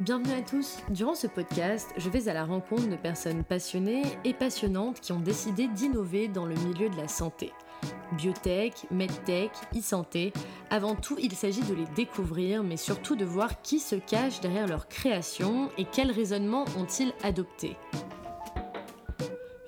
Bienvenue à tous. Durant ce podcast, je vais à la rencontre de personnes passionnées et passionnantes qui ont décidé d'innover dans le milieu de la santé. Biotech, medtech, e-santé, avant tout, il s'agit de les découvrir, mais surtout de voir qui se cache derrière leur création et quels raisonnements ont-ils adopté.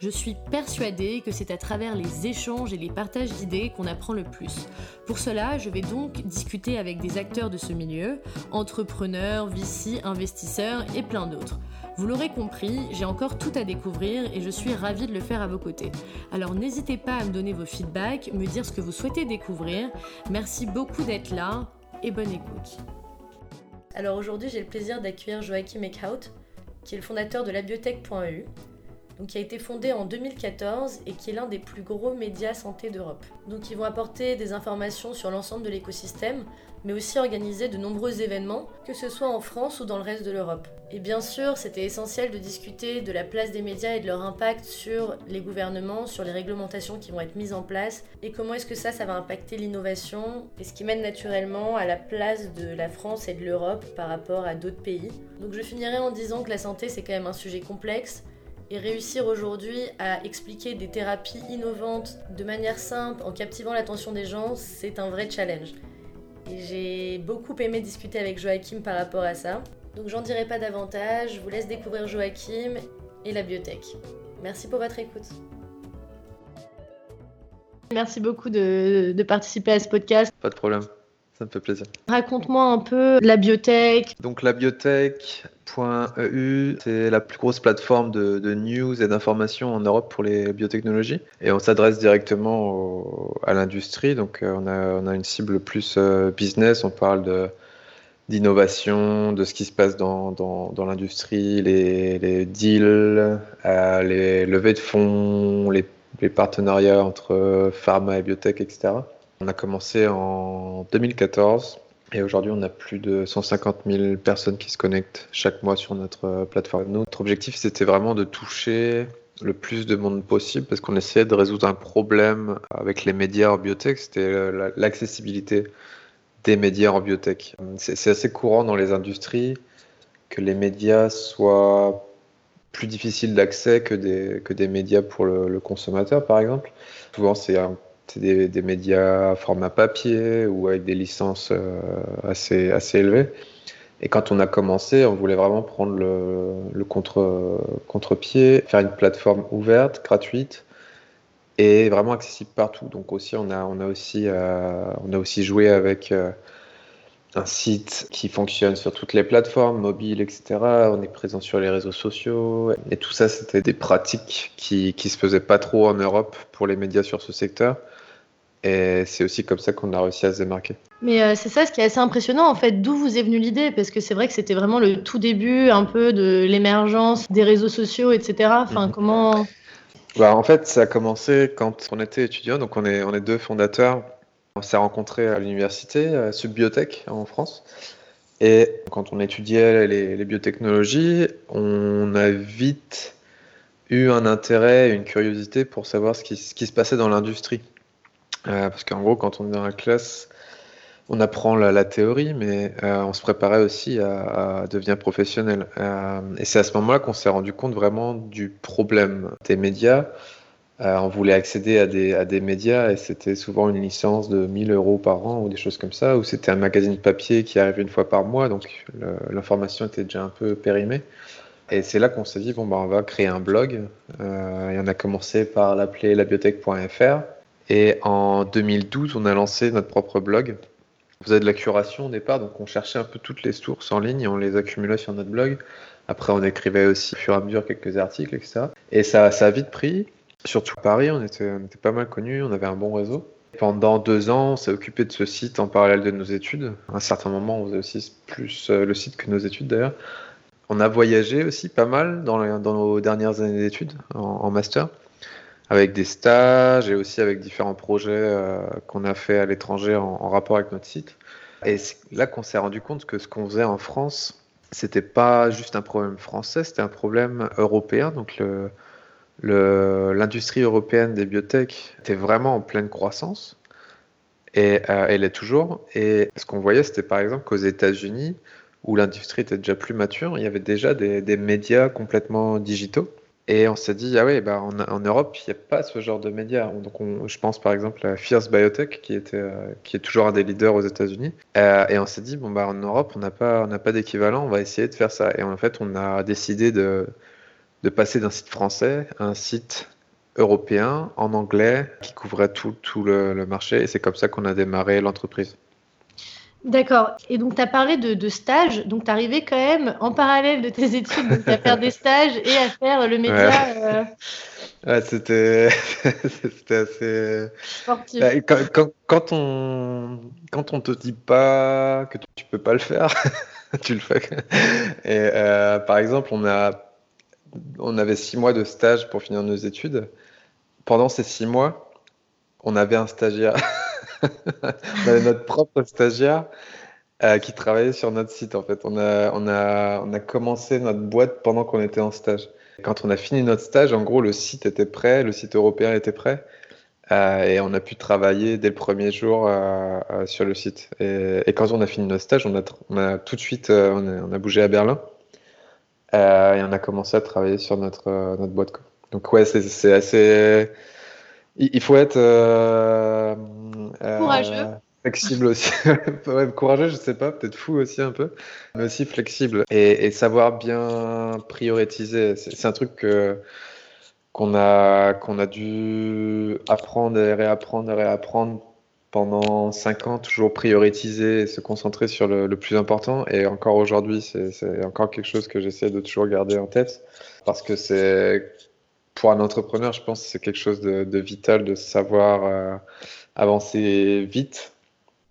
Je suis persuadée que c'est à travers les échanges et les partages d'idées qu'on apprend le plus. Pour cela, je vais donc discuter avec des acteurs de ce milieu, entrepreneurs, VC, investisseurs et plein d'autres. Vous l'aurez compris, j'ai encore tout à découvrir et je suis ravie de le faire à vos côtés. Alors n'hésitez pas à me donner vos feedbacks, me dire ce que vous souhaitez découvrir. Merci beaucoup d'être là et bonne écoute. Alors aujourd'hui, j'ai le plaisir d'accueillir Joachim Eckhout, qui est le fondateur de labiotech.eu qui a été fondé en 2014 et qui est l'un des plus gros médias santé d'Europe. Donc ils vont apporter des informations sur l'ensemble de l'écosystème, mais aussi organiser de nombreux événements, que ce soit en France ou dans le reste de l'Europe. Et bien sûr, c'était essentiel de discuter de la place des médias et de leur impact sur les gouvernements, sur les réglementations qui vont être mises en place, et comment est-ce que ça, ça va impacter l'innovation, et ce qui mène naturellement à la place de la France et de l'Europe par rapport à d'autres pays. Donc je finirai en disant que la santé, c'est quand même un sujet complexe, et réussir aujourd'hui à expliquer des thérapies innovantes de manière simple en captivant l'attention des gens, c'est un vrai challenge. Et j'ai beaucoup aimé discuter avec Joachim par rapport à ça. Donc j'en dirai pas davantage, je vous laisse découvrir Joachim et la biotech. Merci pour votre écoute. Merci beaucoup de, de participer à ce podcast. Pas de problème. Ça me fait plaisir. Raconte-moi un peu la biotech. Donc la biotech.eu, c'est la plus grosse plateforme de, news et d'information en Europe pour les biotechnologies. Et on s'adresse directement à l'industrie. Donc euh, on a, une cible plus euh, business. On parle d'innovation, de ce qui se passe dans, l'industrie, les, les, deals, euh, les levées de fonds, les, les partenariats entre pharma et biotech, etc. On a commencé en 2014 et aujourd'hui on a plus de 150 000 personnes qui se connectent chaque mois sur notre euh, plateforme. Notre objectif c'était vraiment de toucher le plus de monde possible parce qu'on essayait de résoudre un problème avec les médias en biotech, c'était l'accessibilité des médias en biotech. C'est assez courant dans les industries que les médias soient plus difficiles d'accès que des, que des médias pour le, le consommateur, par exemple. Souvent, c'est un des, médias format papier ou avec des licences euh, assez, assez élevées. Et quand on a commencé, on voulait vraiment prendre le, contre, contre-pied, faire une plateforme ouverte, gratuite et vraiment accessible partout. Donc aussi, on a, on a, aussi, euh, on a aussi joué avec euh, un site qui fonctionne sur toutes les plateformes, mobiles, etc. On est présent sur les réseaux sociaux. Et tout ça, c'était des pratiques qui ne se faisaient pas trop en Europe pour les médias sur ce secteur. Et c'est aussi comme ça qu'on a réussi à se démarquer. Mais euh, c'est ça ce qui est assez impressionnant en fait, d'où vous est venue l'idée? Parce que c'est vrai que c'était vraiment le tout début un peu de l'émergence des réseaux sociaux, etc. Enfin, mhm. comment? Bah, En fait, ça a commencé quand on était étudiant, donc on est, on est deux fondateurs. On s'est rencontrés à l'université, à Subbiotech en France. Et quand on étudiait les, les biotechnologies, on a vite eu un intérêt, une curiosité pour savoir ce qui, ce qui se passait dans l'industrie. Euh, parce qu'en gros, quand on est dans la classe, on apprend la, théorie, mais euh, on se préparait aussi à, devenir professionnel. Euh, et c'est à ce moment-là qu'on s'est rendu compte vraiment du problème des médias. on voulait accéder à des, médias et c'était souvent une licence de 1000 euros par an ou des choses comme ça, ou c'était un magazine de papier qui arrivait une fois par mois, donc l'information était déjà un peu périmée. Et c'est là qu'on s'est dit, bon, bah, on va créer un blog. et on a commencé par l'appeler labiotech.fr. Et en 2012, on a lancé notre propre blog. On faisait de la curation au départ, donc on cherchait un peu toutes les sources en ligne et on les accumulait sur notre blog. Après, on écrivait aussi au fur et à mesure quelques articles, etc. Et ça, ça a vite pris. Surtout à Paris, on était, pas mal connus, on avait un bon réseau. Pendant deux ans, on s'est occupé de ce site en parallèle de nos études. À un certain moment, on faisait aussi plus euh, le site que nos études d'ailleurs. On a voyagé aussi pas mal dans nos dernières années d'études en master avec des stages et aussi avec différents projets euh, qu'on a fait à l'étranger en, rapport avec notre site. Et c'est là qu'on s'est rendu compte que ce qu'on faisait en France, c'était pas juste un problème français, c'était un problème européen. Donc l'industrie européenne des biotech était vraiment en pleine croissance et euh, elle est toujours. Et ce qu'on voyait, c'était par exemple qu'aux États-Unis, où l'industrie était déjà plus mature, il y avait déjà des médias complètement digitaux. Et on s'est dit, ah oui, bah en, Europe, il n'y a pas ce genre de médias. Donc on, je pense par exemple à Fierce Biotech, qui, était, euh, qui est toujours un des leaders aux États-Unis. Euh, et on s'est dit, bon, bah en Europe, on n'a pas, pas d'équivalent, on va essayer de faire ça. Et en fait, on a décidé de, de passer d'un site français à un site européen en anglais qui couvrait tout, tout le marché. Et c'est comme ça qu'on a démarré l'entreprise. D'accord. Et donc, tu as parlé de, de stage. Donc, tu arrivé quand même en parallèle de tes études à faire des stages et à faire le média. Ouais. Euh... Ouais, c'était assez. Sportif. Bah, quand, quand, quand, on quand on te dit pas que tu peux pas le faire, tu le fais. Et euh, par exemple, on a on avait six mois de stage pour finir nos études. Pendant ces six mois, on avait un stagiaire. on avait notre propre stagiaire euh, qui travaillait sur notre site. En fait, on a, on a, on a commencé notre boîte pendant qu'on était en stage. Quand on a fini notre stage, en gros, le site était prêt, le site européen était prêt. Euh, et on a pu travailler dès le premier jour euh, sur le site. Et, quand on a fini notre stage, on a, tout de suite on a, bougé à Berlin et on a commencé à travailler sur notre, notre boîte. Donc ouais, c'est assez. Il faut être euh, courageux. Flexible aussi. ouais, courageux, je sais pas, peut-être fou aussi un peu, mais aussi flexible. Et, et savoir bien prioriser. C'est un truc que qu'on a, qu'on a dû apprendre et réapprendre et réapprendre pendant 5 ans, toujours prioriser et se concentrer sur le, le plus important. Et encore aujourd'hui, c'est encore quelque chose que j'essaie de toujours garder en tête parce que c'est pour un entrepreneur, je pense que c'est quelque chose de, vital de savoir euh, avancer vite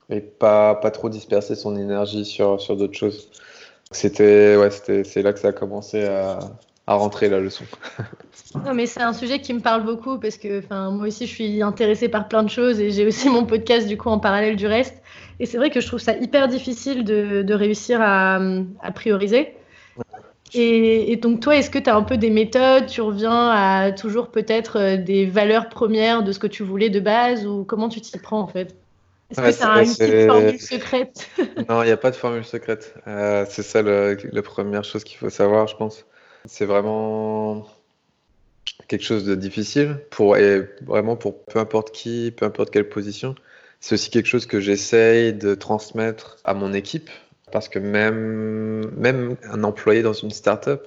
et pas, pas trop disperser son énergie sur, sur d'autres choses. C'était ouais, c'est là que ça a commencé à, à rentrer la leçon. non, mais c'est un sujet qui me parle beaucoup parce que moi aussi je suis intéressée par plein de choses et j'ai aussi mon podcast du coup en parallèle du reste. Et c'est vrai que je trouve ça hyper difficile de, de réussir à, à prioriser. Et, et, donc, toi, est-ce que tu as un peu des méthodes? Tu reviens à toujours peut-être euh, des valeurs premières de ce que tu voulais de base? Ou comment tu t'y prends en fait? Est-ce ouais, que tu as une petite formule secrète? Non, il n'y a pas de formule secrète. Euh, c'est ça le, la première chose qu'il faut savoir, je pense. C'est vraiment quelque chose de difficile pour, et vraiment pour peu importe qui, peu importe quelle position. C'est aussi quelque chose que j'essaye de transmettre à mon équipe parce que même, même un employé dans une startup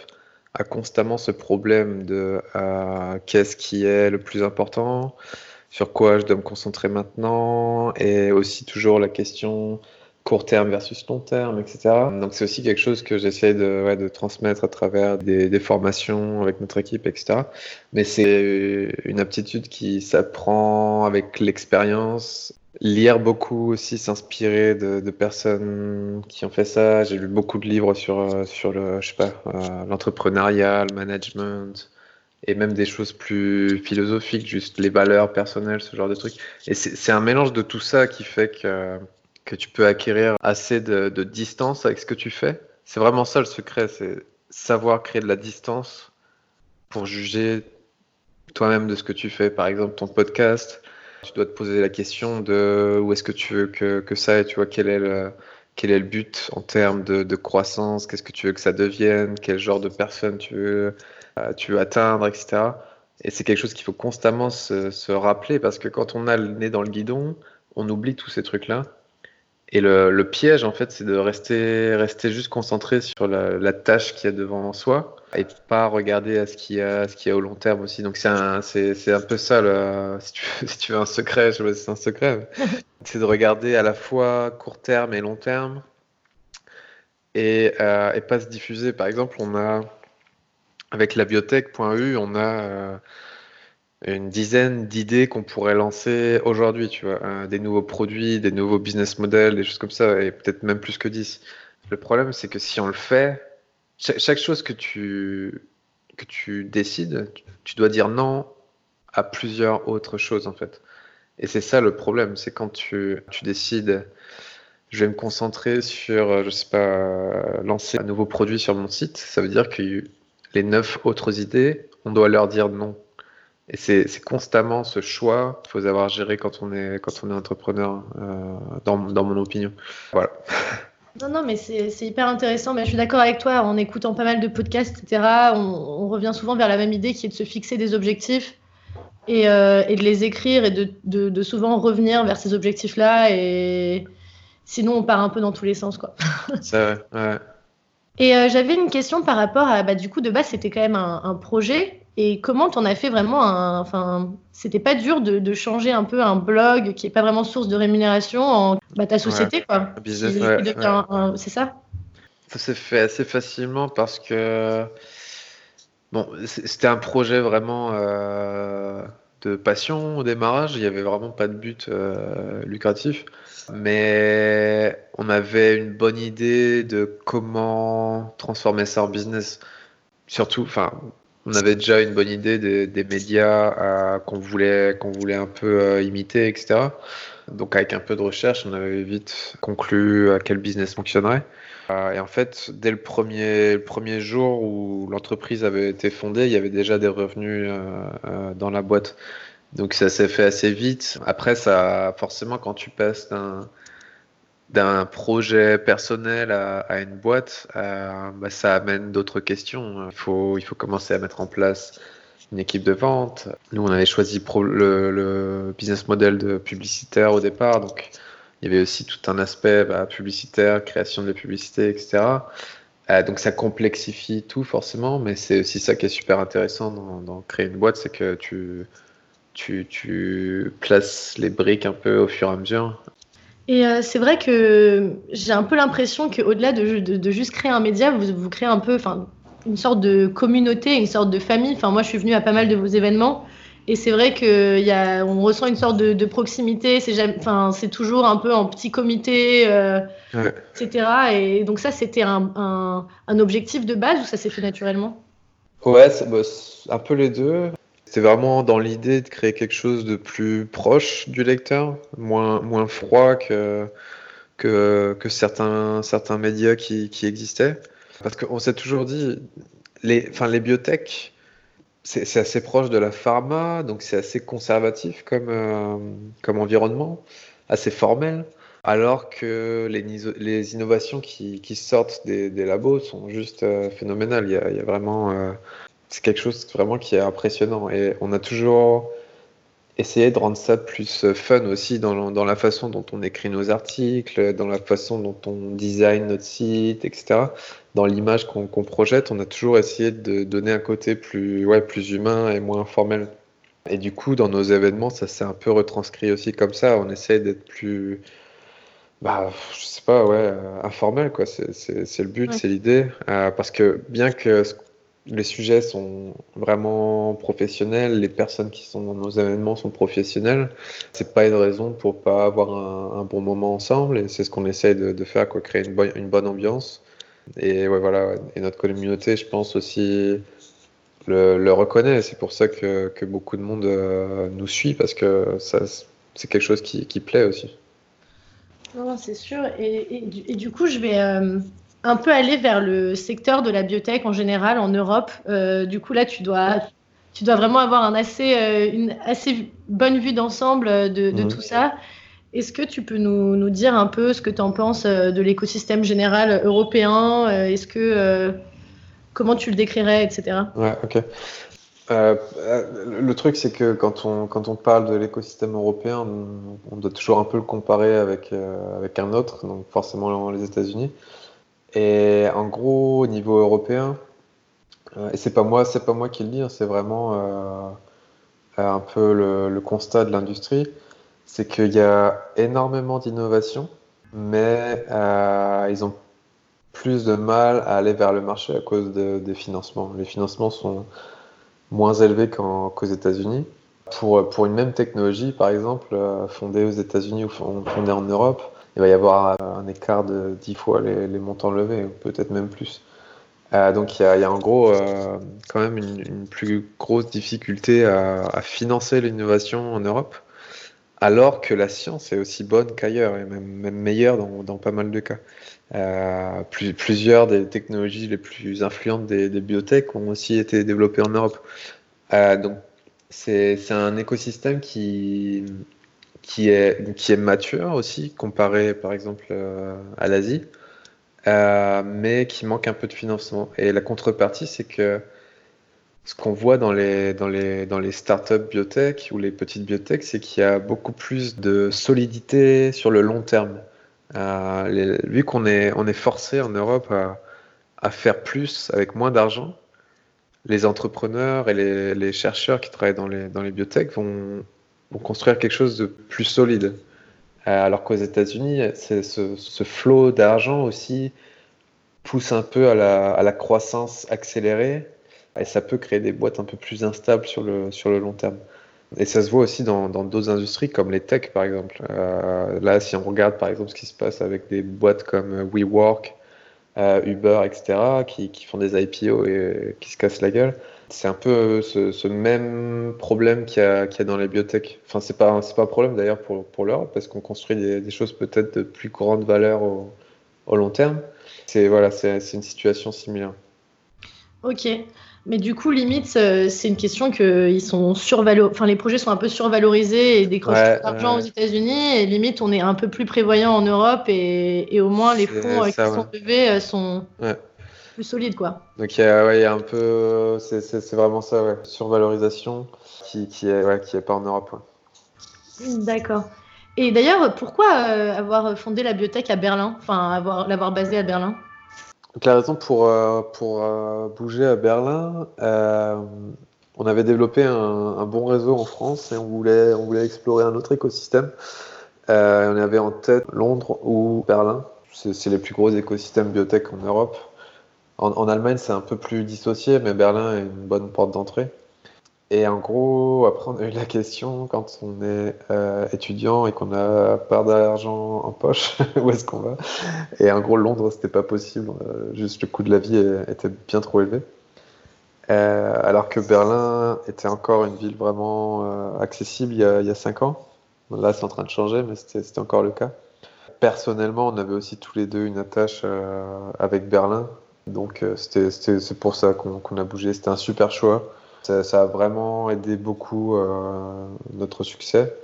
a constamment ce problème de euh, qu'est-ce qui est le plus important, sur quoi je dois me concentrer maintenant, et aussi toujours la question court terme versus long terme, etc. Donc c'est aussi quelque chose que j'essaie de, de, transmettre à travers des, formations avec notre équipe, etc. Mais c'est une aptitude qui s'apprend avec l'expérience lire beaucoup aussi, s'inspirer de, personnes qui ont fait ça. J'ai lu beaucoup de livres sur, euh, sur le, je sais pas, euh, l'entrepreneuriat, le management, et même des choses plus philosophiques, juste les valeurs personnelles, ce genre de trucs. Et c'est un mélange de tout ça qui fait que, que tu peux acquérir assez de, de distance avec ce que tu fais. C'est vraiment ça le secret, c'est savoir créer de la distance pour juger toi-même de ce que tu fais. Par exemple, ton podcast, tu dois te poser la question de où est-ce que tu veux que, ça aille, tu vois, quel est le, but en termes de, croissance, qu'est-ce que tu veux que ça devienne, quel genre de personne tu veux, euh, atteindre, etc. Et c'est quelque chose qu'il faut constamment se, rappeler parce que quand on a le nez dans le guidon, on oublie tous ces trucs-là. Et le, le, piège, en fait, c'est de rester, rester juste concentré sur la, la tâche qu'il y a devant soi et pas regarder à ce qu'il y a, ce qu'il y a au long terme aussi. Donc c'est un, c'est, c'est un peu ça, le, si, tu veux, si tu veux un secret, je sais pas si c'est un secret, c'est de regarder à la fois court terme et long terme et, euh, et pas se diffuser. Par exemple, on a, avec la biotech.eu, on a euh, une dizaine d'idées qu'on pourrait lancer aujourd'hui, tu vois, euh, des nouveaux produits, des nouveaux business models, des choses comme ça, et peut-être même plus que 10. Le problème, c'est que si on le fait, chaque, chose que tu, que tu décides, tu, tu dois dire non à plusieurs autres choses, en fait. Et c'est ça le problème, c'est quand tu, tu décides, je vais me concentrer sur, je sais pas, lancer un nouveau produit sur mon site, ça veut dire que les neuf autres idées, on doit leur dire non. Et c'est constamment ce choix qu'il faut savoir gérer quand on est, quand on est entrepreneur, euh, dans, dans mon opinion. Voilà. Non, non, mais c'est hyper intéressant. Mais je suis d'accord avec toi. En écoutant pas mal de podcasts, etc., on, revient souvent vers la même idée qui est de se fixer des objectifs et, euh, et de les écrire et de, de, de, souvent revenir vers ces objectifs-là. Et sinon, on part un peu dans tous les sens. quoi. C'est vrai, ouais. Et euh, j'avais une question par rapport à, bah, du coup, de base, c'était quand même un, un projet. Et comment t'en as fait vraiment un. Enfin, c'était pas dur de, de, changer un peu un blog qui est pas vraiment source de rémunération en bah, ta société, quoi. C'est ça? Ça s'est fait assez facilement parce que. Bon, c'était un projet vraiment euh, de passion au démarrage. Il n'y avait vraiment pas de but euh, lucratif. Mais on avait une bonne idée de comment transformer ça en business. Surtout, enfin, on avait déjà une bonne idée des, des médias euh, qu'on voulait, qu'on voulait un peu euh, imiter, etc. Donc avec un peu de recherche, on avait vite conclu à quel business fonctionnerait. Euh, et en fait, dès le premier, le premier jour où l'entreprise avait été fondée, il y avait déjà des revenus dans la boîte. Donc ça s'est fait assez vite. Après, ça, forcément, quand tu passes d'un d'un projet personnel à, une boîte, euh, bah, ça amène d'autres questions. Il faut, commencer à mettre en place une équipe de vente. Nous, on avait choisi le, business model de publicitaire au départ, donc il y avait aussi tout un aspect bah, publicitaire, création de publicités, etc. Euh, donc ça complexifie tout forcément, mais c'est aussi ça qui est super intéressant dans, créer une boîte, c'est que tu places les briques un peu au fur et à mesure et euh, c'est vrai que j'ai un peu l'impression qu'au-delà de, de, juste créer un média, vous, vous créez un peu une sorte de communauté, une sorte de famille. Enfin, moi, je suis venue à pas mal de vos événements. Et c'est vrai qu'on ressent une sorte de, proximité. C'est toujours un peu en petit comité, euh, etc. Et donc ça, c'était un, un, un, objectif de base ou ça s'est fait naturellement? Ouais, bah, un peu les deux. C'est vraiment dans l'idée de créer quelque chose de plus proche du lecteur, moins, moins froid que, que, certains, certains médias qui, qui existaient. Parce qu'on s'est toujours dit, les, enfin, les biotech, c'est assez proche de la pharma, donc c'est assez conservatif comme, euh, comme environnement, assez formel, alors que les, les innovations qui, qui sortent des, labos sont juste euh, phénoménales. Il y a, il y a vraiment euh, c'est quelque chose vraiment qui est impressionnant. Et on a toujours essayé de rendre ça plus euh, fun aussi dans, dans la façon dont on écrit nos articles, dans la façon dont on design notre site, etc. Dans l'image qu'on projette, on a toujours essayé de donner un côté plus, ouais, plus humain et moins formel. Et du coup, dans nos événements, ça s'est un peu retranscrit aussi comme ça. On essaie d'être plus, bah, je sais pas, ouais, euh, informel, quoi. C'est le but, c'est l'idée. Euh, parce que bien que ce les sujets sont vraiment professionnels, les personnes qui sont dans nos événements sont professionnelles. C'est pas une raison pour pas avoir un, bon moment ensemble et c'est ce qu'on essaye de, faire, quoi, créer une, bonne, ambiance. Et voilà, et notre communauté, je pense aussi le, reconnaît. C'est pour ça que, que, beaucoup de monde euh, nous suit parce que c'est quelque chose qui, plaît aussi. C'est sûr. Et, et, du coup, je vais euh, un peu aller vers le secteur de la biotech en général en Europe. Euh, du coup, là, tu dois, tu dois vraiment avoir un assez, euh, une assez bonne vue d'ensemble de, de tout ça. Est-ce que tu peux nous, nous, dire un peu ce que tu en penses euh, de l'écosystème général européen Est-ce que comment tu le décrirais, etc. Ouais, ok. Euh, le truc, c'est que quand on, quand on parle de l'écosystème européen, on, on, doit toujours un peu le comparer avec, avec un autre, donc forcément les États-Unis. Et en gros, au niveau européen, euh, et c'est pas moi, pas moi qui le dis, hein, c'est vraiment euh, un peu le, constat de l'industrie, c'est qu'il y a énormément d'innovation, mais euh, ils ont plus de mal à aller vers le marché à cause des financements. Les financements sont moins élevés qu'aux États-Unis. Pour une même technologie, par exemple, fondée aux États-Unis ou fondée en Europe, il va y avoir un écart de 10 fois les, montants levés, peut-être même plus. Euh, donc il y, a, en gros euh, quand même une, plus grosse difficulté à, financer l'innovation en Europe, alors que la science est aussi bonne qu'ailleurs, et même, meilleure dans, pas mal de cas. Euh, plusieurs des technologies les plus influentes des, des biotech ont aussi été développées en Europe. donc c'est un écosystème qui, qui est, qui est mature aussi, comparé par exemple euh, à l'Asie. mais qui manque un peu de financement. Et la contrepartie, c'est que ce qu'on voit dans les, dans, les, dans les startups biotech ou les petites biotech, c'est qu'il y a beaucoup plus de solidité sur le long terme. Euh, vu qu'on est, on est forcé en Europe à, à faire plus avec moins d'argent, les entrepreneurs et les, les, chercheurs qui travaillent dans les, dans les biotech vont, vont construire quelque chose de plus solide. Euh, alors qu'aux États-Unis, ce, ce flot d'argent aussi pousse un peu à la, à la croissance accélérée et ça peut créer des boîtes un peu plus instables sur le, sur le long terme. Et ça se voit aussi dans d'autres industries comme les tech par exemple. Euh, là, si on regarde par exemple ce qui se passe avec des boîtes comme WeWork, euh, Uber, etc., qui, qui, font des IPO et qui se cassent la gueule, c'est un peu ce, ce même problème qu'il y, a dans les biotech. Enfin, c'est pas, pas un problème d'ailleurs pour, pour l'Europe parce qu'on construit des, des choses peut-être de plus grande valeur au, au long terme. C'est voilà, c'est une situation similaire. Ok. Mais du coup, limite, euh, c'est une question que ils sont survalo... enfin, les projets sont un peu survalorisés et décrochent ouais, d'argent aux États-Unis. Et limite, on est un peu plus prévoyant en Europe et, et au moins les fonds euh, qui sont levés euh, sont plus solides. Quoi. Donc, il y, a, y a un peu. C'est vraiment ça, ouais. Survalorisation qui, qui, est, ouais, qui est pas en Europe. D'accord. Et d'ailleurs, pourquoi avoir fondé la biotech à Berlin? Enfin, l'avoir basée à Berlin? Donc la raison pour, euh, pour euh, bouger à Berlin, euh, on avait développé un, un, bon réseau en France et on voulait, on voulait explorer un autre écosystème. on avait en tête Londres ou Berlin. C'est les plus gros écosystèmes biotech en Europe. En, Allemagne, c'est un peu plus dissocié, mais Berlin est une bonne porte d'entrée. Et en gros, après, on a eu la question quand on est euh, étudiant et qu'on a pas d'argent en poche, où est-ce qu'on va? Et en gros, Londres, c'était pas possible. Euh, juste le coût de la vie était bien trop élevé. Euh, alors que Berlin était encore une ville vraiment accessible il y, a, il y, a, cinq ans. Là, c'est en train de changer, mais c'était encore le cas. Personnellement, on avait aussi tous les deux une attache avec Berlin. Donc, c'est pour ça qu'on qu a bougé. C'était un super choix. Ça, a vraiment aidé beaucoup euh, notre succès,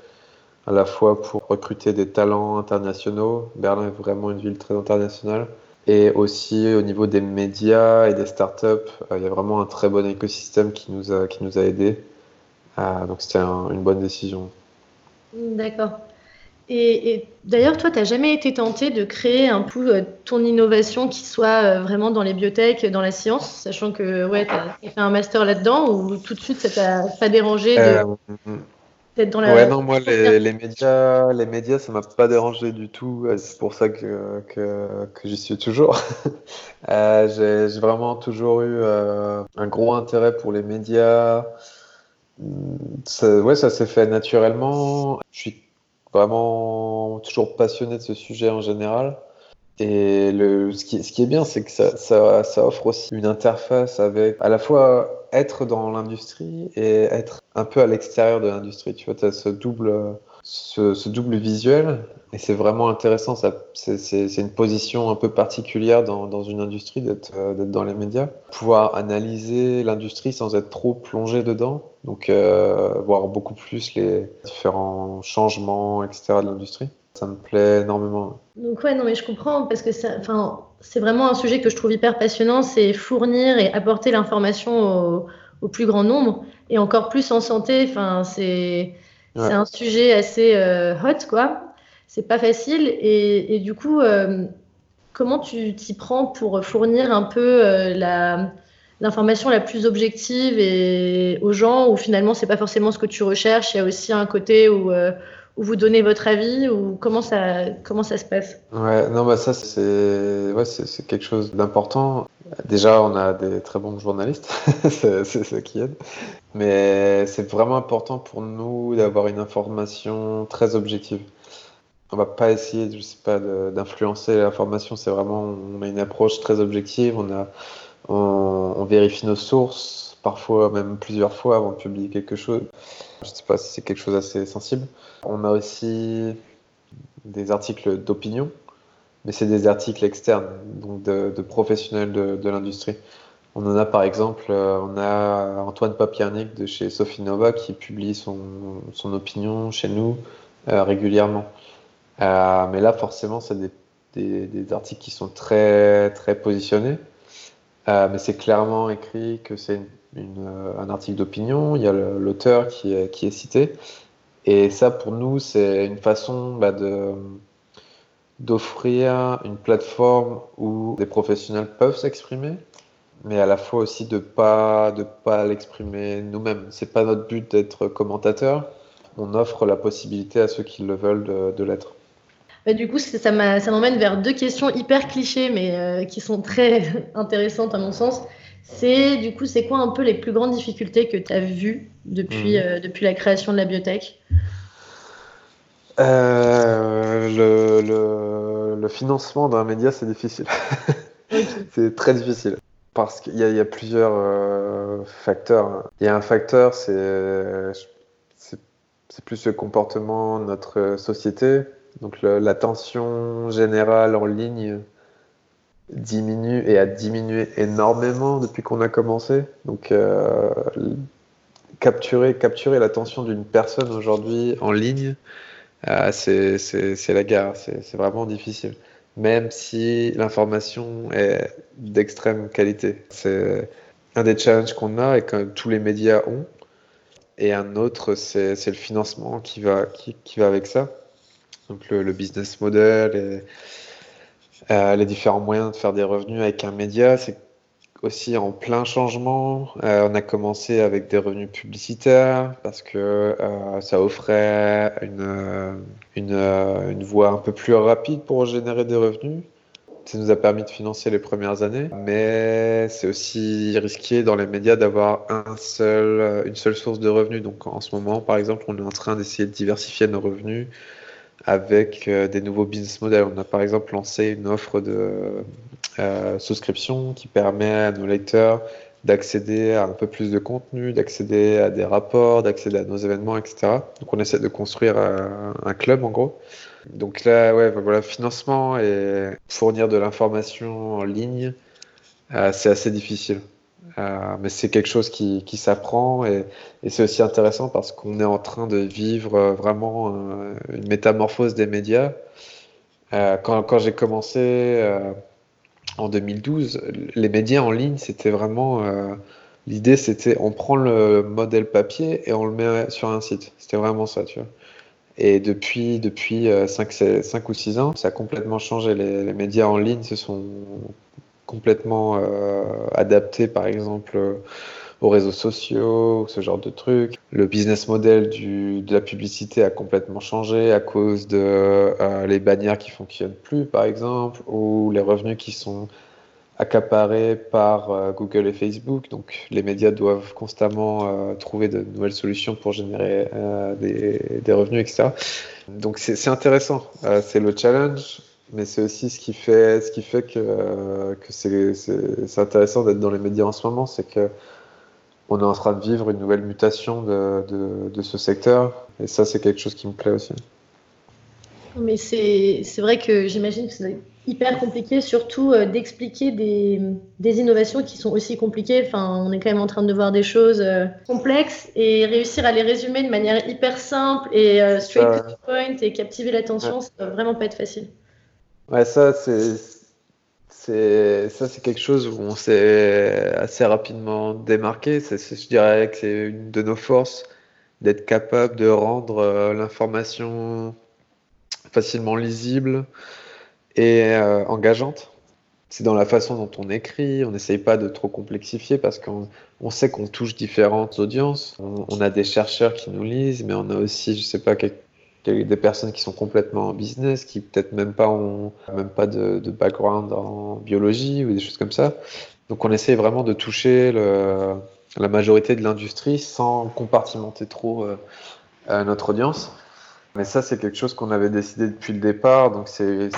à la fois pour recruter des talents internationaux. Berlin est vraiment une ville très internationale. Et aussi au niveau des médias et des startups, euh, il y a vraiment un très bon écosystème qui nous a, qui nous a aidés. Euh, donc c'était un, une bonne décision. D'accord. Et, et d'ailleurs, toi, tu n'as jamais été tenté de créer un peu euh, ton innovation qui soit euh, vraiment dans les biotech, dans la science, sachant que ouais, tu as fait un master là-dedans ou tout de suite ça t'a pas dérangé de... euh, d'être dans la. Ouais, non, moi, les, les, médias, les médias, ça m'a pas dérangé du tout. C'est pour ça que, que, que j'y suis toujours. euh, J'ai vraiment toujours eu euh, un gros intérêt pour les médias. Ça, ouais, ça s'est fait naturellement. Je suis vraiment toujours passionné de ce sujet en général. Et le, ce, qui, ce qui est bien, c'est que ça, ça, ça, offre aussi une interface avec à la fois être dans l'industrie et être un peu à l'extérieur de l'industrie. Tu vois, tu as ce double, ce, double visuel et c'est vraiment intéressant. C'est une position un peu particulière dans, dans une industrie d'être dans les médias. Pouvoir analyser l'industrie sans être trop plongé dedans donc euh, voir beaucoup plus les différents changements, etc. de l'industrie. Ça me plaît énormément. Donc ouais, non mais je comprends parce que c'est vraiment un sujet que je trouve hyper passionnant, c'est fournir et apporter l'information au, au, plus grand nombre et encore plus en santé. Enfin, c'est ouais. c'est un sujet assez euh, hot quoi. C'est pas facile et, et du coup, euh, comment tu t'y prends pour fournir un peu euh, la l'information la plus objective et aux gens où finalement c'est pas forcément ce que tu recherches? Il y a aussi un côté où, où vous donnez votre avis ou comment ça, comment ça se passe? Ouais, non, bah ça c'est ouais, c'est quelque chose d'important. Déjà, on a des très bons journalistes, c'est ça qui aide. Mais c'est vraiment important pour nous d'avoir une information très objective. On va pas essayer, je sais pas, d'influencer l'information. C'est vraiment, on a une approche très objective. On a on, on, vérifie nos sources, parfois même plusieurs fois avant de publier quelque chose. Je sais pas si c'est quelque chose d'assez sensible. On a aussi des articles d'opinion, mais c'est des articles externes, donc de, professionnels de, l'industrie. On en a par exemple, euh, on a Antoine Papiernik de chez Sophie Nova qui publie son, opinion chez nous euh, régulièrement. Euh, mais là, forcément, c'est des articles qui sont très, très positionnés. mais c'est clairement écrit que c'est un article d'opinion, il y a l'auteur qui est, qui est cité. Et ça, pour nous, c'est une façon bah, de d'offrir une plateforme où des professionnels peuvent s'exprimer, mais à la fois aussi de pas de pas l'exprimer nous-mêmes. C'est pas notre but d'être commentateur. On offre la possibilité à ceux qui le veulent de, l'être. Bah, du coup, ça m'emmène vers deux questions hyper clichés, mais euh, qui sont très intéressantes à mon sens. C'est du coup, c'est quoi un peu les plus grandes difficultés que tu as vues depuis, mmh. euh, depuis la création de la biotech? Euh, le, le, financement d'un média, c'est difficile. c'est très difficile. Parce qu'il y, a plusieurs euh, facteurs. Il y a un facteur, c'est plus le comportement de notre société. Donc l'attention générale en ligne diminue et a diminué énormément depuis qu'on a commencé. Donc euh, capturer, capturer l'attention d'une personne aujourd'hui en ligne, c'est la guerre, c'est vraiment difficile. Même si l'information est d'extrême qualité. C'est un des challenges qu'on a et que tous les médias ont. Et un autre, c'est le financement qui va, avec ça. Donc le, le business model et euh, les différents moyens de faire des revenus avec un média, c'est aussi en plein changement. Euh, on a commencé avec des revenus publicitaires parce que euh, ça offrait une, euh, une, une, voie un peu plus rapide pour générer des revenus. Ça nous a permis de financer les premières années, mais c'est aussi risqué dans les médias d'avoir un seul, une seule source de revenus. Donc en ce moment, par exemple, on est en train d'essayer de diversifier nos revenus avec des nouveaux business models. On a par exemple lancé une offre de euh, souscription qui permet à nos lecteurs d'accéder à un peu plus de contenu, d'accéder à des rapports, d'accéder à nos événements, etc. Donc on essaie de construire un, club en gros. Donc là, ouais, voilà, financement et fournir de l'information en ligne, euh, c'est assez difficile. Euh, mais c'est quelque chose qui, qui s'apprend et, c'est aussi intéressant parce qu'on est en train de vivre vraiment une métamorphose des médias. quand j'ai commencé, en 2012, les médias en ligne, c'était vraiment. Euh, l'idée, c'était on prend le modèle papier et on le met sur un site. C'était vraiment ça, tu vois. Et depuis, depuis 5, euh, 5 ou 6 ans, ça a complètement changé. Les, médias en ligne se sont complètement euh, adaptés, par exemple aux réseaux sociaux, ce genre de trucs. Le business model de la publicité a complètement changé à cause de euh, les bannières qui fonctionnent plus, par exemple, ou les revenus qui sont accaparés par euh, Google et Facebook. Donc les médias doivent constamment euh, trouver de nouvelles solutions pour générer des, des, revenus, etc. Donc c'est intéressant. c'est le challenge mais c'est aussi ce qui fait, ce qui fait que, que c'est intéressant d'être dans les médias en ce moment, c'est que on est en train de vivre une nouvelle mutation de, de, ce secteur. Et ça, c'est quelque chose qui me plaît aussi. Mais c'est vrai que j'imagine que c'est hyper compliqué, surtout euh, d'expliquer des, des, innovations qui sont aussi compliquées. Enfin, on est quand même en train de voir des choses euh, complexes et réussir à les résumer de manière hyper simple et euh, straight to the point et captiver l'attention, ça va vraiment pas être facile. Ouais, ça, c'est c'est ça, c'est quelque chose où on s'est assez rapidement démarqué. je dirais que c'est une de nos forces d'être capable de rendre euh, l'information facilement lisible et euh, engageante. C'est dans la façon dont on écrit. On n'essaye pas de trop complexifier parce qu'on sait qu'on touche différentes audiences. On, on, a des chercheurs qui nous lisent, mais on a aussi, je sais pas, quelques des personnes qui sont complètement en business, qui peut-être même pas ont même pas de, background en biologie ou des choses comme ça. Donc on essaie vraiment de toucher la majorité de l'industrie sans compartimenter trop euh, notre audience. Mais ça, c'est quelque chose qu'on avait décidé depuis le départ. Donc c'est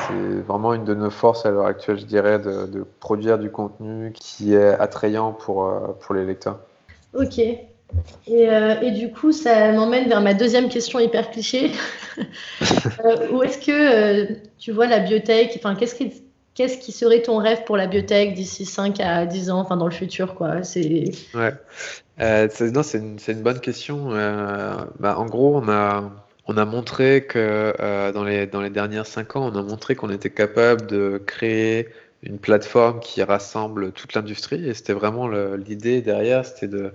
vraiment une de nos forces à l'heure actuelle, je dirais, de, de, produire du contenu qui est attrayant pour, euh, pour les lecteurs. Ok. Et, euh, et, du coup, ça m'emmène vers ma deuxième question hyper cliché. euh, où est-ce que euh, tu vois la biotech Enfin, qu'est-ce qui, serait ton rêve pour la biotech d'ici 5 à 10 ans, enfin dans le futur, quoi? C'est. Ouais. C'est, une, bonne question. Bah, en gros, on a on a montré que dans, les, dans dernières cinq ans, on a montré qu'on était capable de créer une plateforme qui rassemble toute l'industrie. Et c'était vraiment l'idée derrière, c'était de,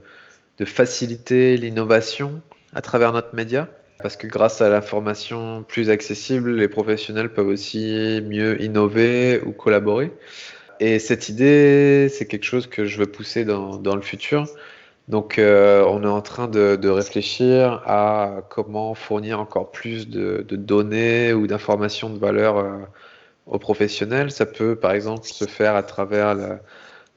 de, faciliter l'innovation à travers notre média. Parce que grâce à l'information plus accessible, les professionnels peuvent aussi mieux innover ou collaborer. Et cette idée, c'est quelque chose que je veux pousser dans, dans le futur. Donc, euh, on est en train de, de, réfléchir à comment fournir encore plus de, de données ou d'informations de valeur euh, aux professionnels. Ça peut, par exemple, se faire à travers la,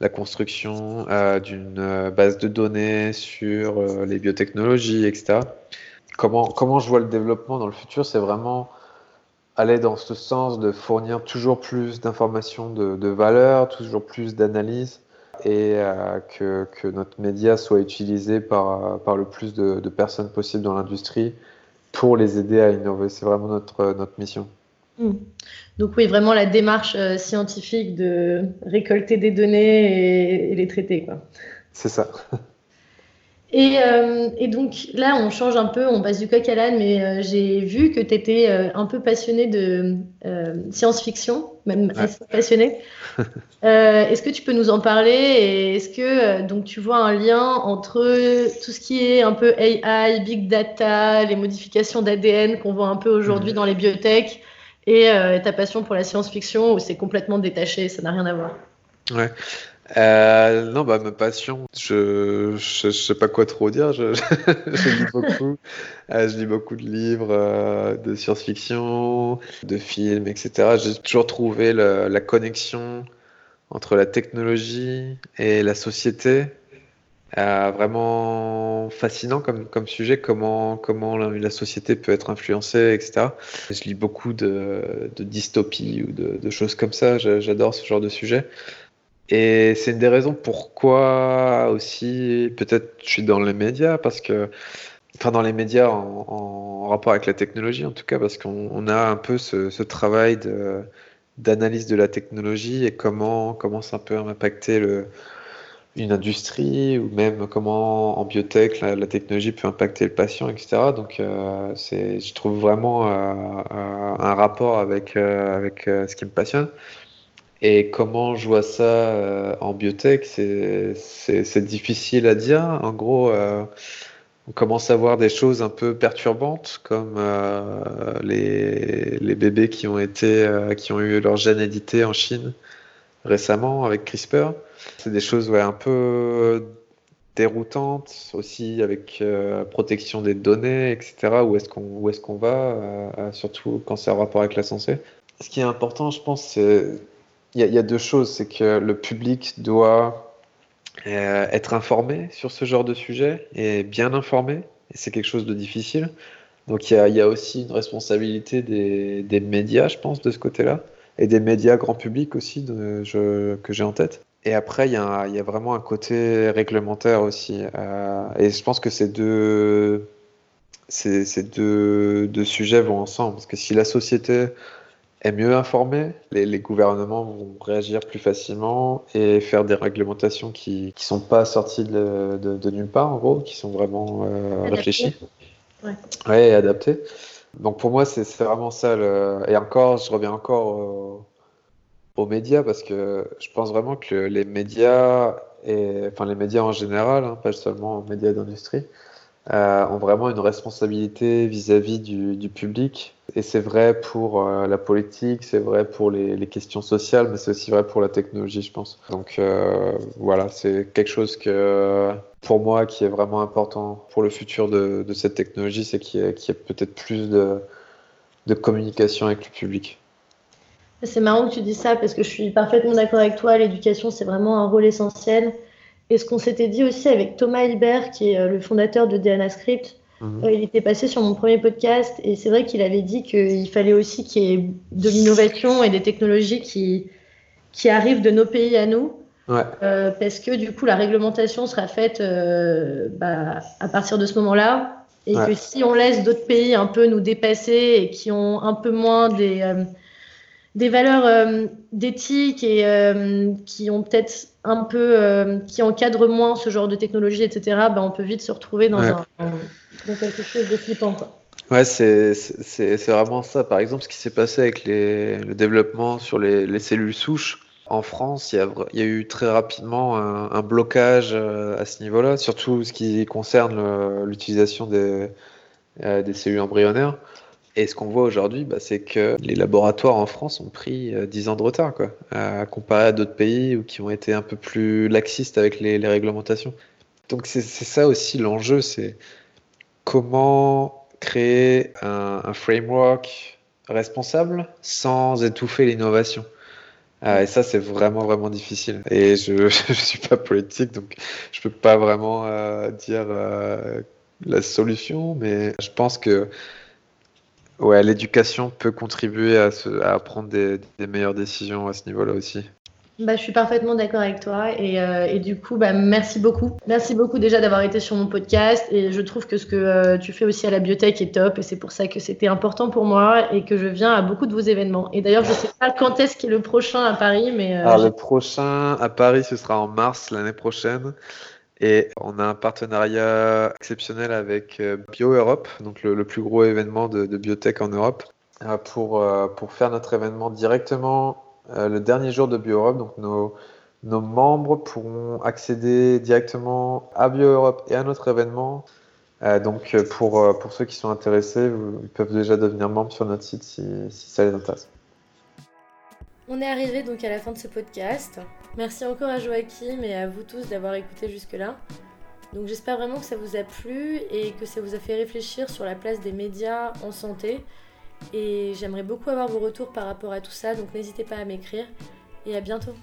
la construction euh, d'une euh, base de données sur euh, les biotechnologies, etc. Comment, comment je vois le développement dans le futur, c'est vraiment aller dans ce sens de fournir toujours plus d'informations de, valeur, toujours plus d'analyses et que, que, notre média soit utilisé par, par le plus de, de personnes possible dans l'industrie pour les aider à innover. C'est vraiment notre, notre mission. Mmh. Donc oui, vraiment la démarche euh, scientifique de récolter des données et, et les traiter. C'est ça. Et, euh, et, donc là, on change un peu, on passe du coq à l'âne, mais euh, j'ai vu que tu étais un peu passionné de science-fiction, même ouais. assez passionné. est-ce que tu peux nous en parler et est-ce que donc tu vois un lien entre tout ce qui est un peu AI, big data, les modifications d'ADN qu'on voit un peu aujourd'hui mmh. dans les biotech et ta passion pour la science-fiction où c'est complètement détaché, ça n'a rien à voir Ouais. Euh, non, bah, ma passion, je, je, je, sais pas quoi trop dire. Je, je lis beaucoup. euh, je lis beaucoup de livres euh, de science-fiction, de films, etc. J'ai toujours trouvé la connexion entre la technologie et la société euh, vraiment fascinant comme, comme sujet, comment, comment la, société peut être influencée, etc. Je lis beaucoup de, dystopies ou de, choses comme ça. J'adore ce genre de sujet. Et c'est une des raisons pourquoi aussi, peut-être je suis dans les médias, parce que, enfin dans les médias en, rapport avec la technologie en tout cas, parce qu'on a un peu ce, ce travail d'analyse de, de, la technologie et comment, comment ça peut impacter le, une industrie ou même comment en biotech la, technologie peut impacter le patient, etc. Donc euh, je trouve vraiment euh, euh, un rapport avec, avec ce qui me passionne. Et comment je vois ça en biotech, c'est difficile à dire. En gros, on commence à voir des choses un peu perturbantes, comme les, les, bébés qui ont, été, qui ont eu leur gène édité en Chine récemment avec CRISPR. C'est des choses un peu déroutantes aussi avec euh, protection des données, etc. Où est-ce qu'on est va, surtout quand c'est en rapport avec la santé. Ce qui est important, je pense, c'est il y, a deux choses. C'est que le public doit euh, être informé sur ce genre de sujet et bien informé. Et c'est quelque chose de difficile. Donc il y, a, aussi une responsabilité des, médias, je pense, de ce côté-là. Et des médias grand public aussi que j'ai en tête. Et après, il y, a, il y, a, vraiment un côté réglementaire aussi. Euh, et je pense que ces deux, ces, ces deux, deux sujets vont ensemble. Parce que si la société est mieux informé, les, les, gouvernements vont réagir plus facilement et faire des réglementations qui ne sont pas sorties de, de, de, nulle part, en gros, qui sont vraiment euh, réfléchies. Ouais. ouais. et adaptées. Donc pour moi, c'est vraiment ça. Le... Et encore, je reviens encore au, aux médias parce que je pense vraiment que les médias, et, enfin les médias en général, hein, pas seulement les médias d'industrie, euh, ont vraiment une responsabilité vis-à-vis -vis du, public. Et c'est vrai pour euh, la politique, c'est vrai pour les, questions sociales, mais c'est aussi vrai pour la technologie, je pense. Donc euh, voilà, c'est quelque chose que pour moi qui est vraiment important pour le futur de, cette technologie, c'est qu'il y ait, peut-être plus de communication avec le public. C'est marrant que tu dis ça parce que je suis parfaitement d'accord avec toi. L'éducation, c'est vraiment un rôle essentiel. Et ce qu'on s'était dit aussi avec Thomas Hilbert, qui est euh, le fondateur de DNA Script, mmh. il était passé sur mon premier podcast et c'est vrai qu'il avait dit qu'il fallait aussi qu'il y ait de l'innovation et des technologies qui, qui arrivent de nos pays à nous. Ouais. Euh, parce que du coup, la réglementation sera faite euh, bah, à partir de ce moment-là. Et ouais. que si on laisse d'autres pays un peu nous dépasser et qui ont un peu moins des, euh, des valeurs euh, d'éthique et euh, qui ont peut-être un peu, euh, qui encadrent moins ce genre de technologie, etc., ben, on peut vite se retrouver dans, ouais. un, dans quelque chose de flippant. Quoi. Ouais, c'est vraiment ça. Par exemple, ce qui s'est passé avec les, le développement sur les, les, cellules souches. En France, il y a, il y a eu très rapidement un, un blocage euh, à ce niveau-là, surtout ce qui concerne l'utilisation des, des cellules embryonnaires. Et ce qu'on voit aujourd'hui, bah, c'est que les laboratoires en France ont pris 10 euh, ans de retard, quoi, à comparer à d'autres pays qui ont été un peu plus laxistes avec les, les réglementations. Donc c'est ça aussi l'enjeu, c'est comment créer un, framework responsable sans étouffer l'innovation. Ah, et ça, c'est vraiment, vraiment difficile. Et je ne suis pas politique, donc je ne peux pas vraiment euh, dire euh, la solution, mais je pense que ouais, l'éducation peut contribuer à, à prendre des, des meilleures décisions à ce niveau-là aussi. Bah, je suis parfaitement d'accord avec toi et, euh, et, du coup, bah, merci beaucoup. Merci beaucoup déjà d'avoir été sur mon podcast et je trouve que ce que euh, tu fais aussi à la bibliothèque est top et c'est pour ça que c'était important pour moi et que je viens à beaucoup de vos événements. Et d'ailleurs, je ne sais pas quand est-ce qu'est le prochain à Paris, mais... Euh, Alors le prochain à Paris, ce sera en mars l'année prochaine. Et on a un partenariat exceptionnel avec Bio Europe, donc le, plus gros événement de, biotech en Europe, pour, pour faire notre événement directement euh, le dernier jour de BioEurope. Donc nos, nos membres pourront accéder directement à BioEurope et à notre événement. Euh, donc euh, pour, pour ceux qui sont intéressés, ils peuvent déjà devenir membres sur notre site si, si ça les intéresse. On est arrivé donc à la fin de ce podcast. Merci encore à Joachim et à vous tous d'avoir écouté jusque-là. Donc j'espère vraiment que ça vous a plu et que ça vous a fait réfléchir sur la place des médias en santé et j'aimerais beaucoup avoir vos retours par rapport à tout ça, donc n'hésitez pas à m'écrire et à bientôt.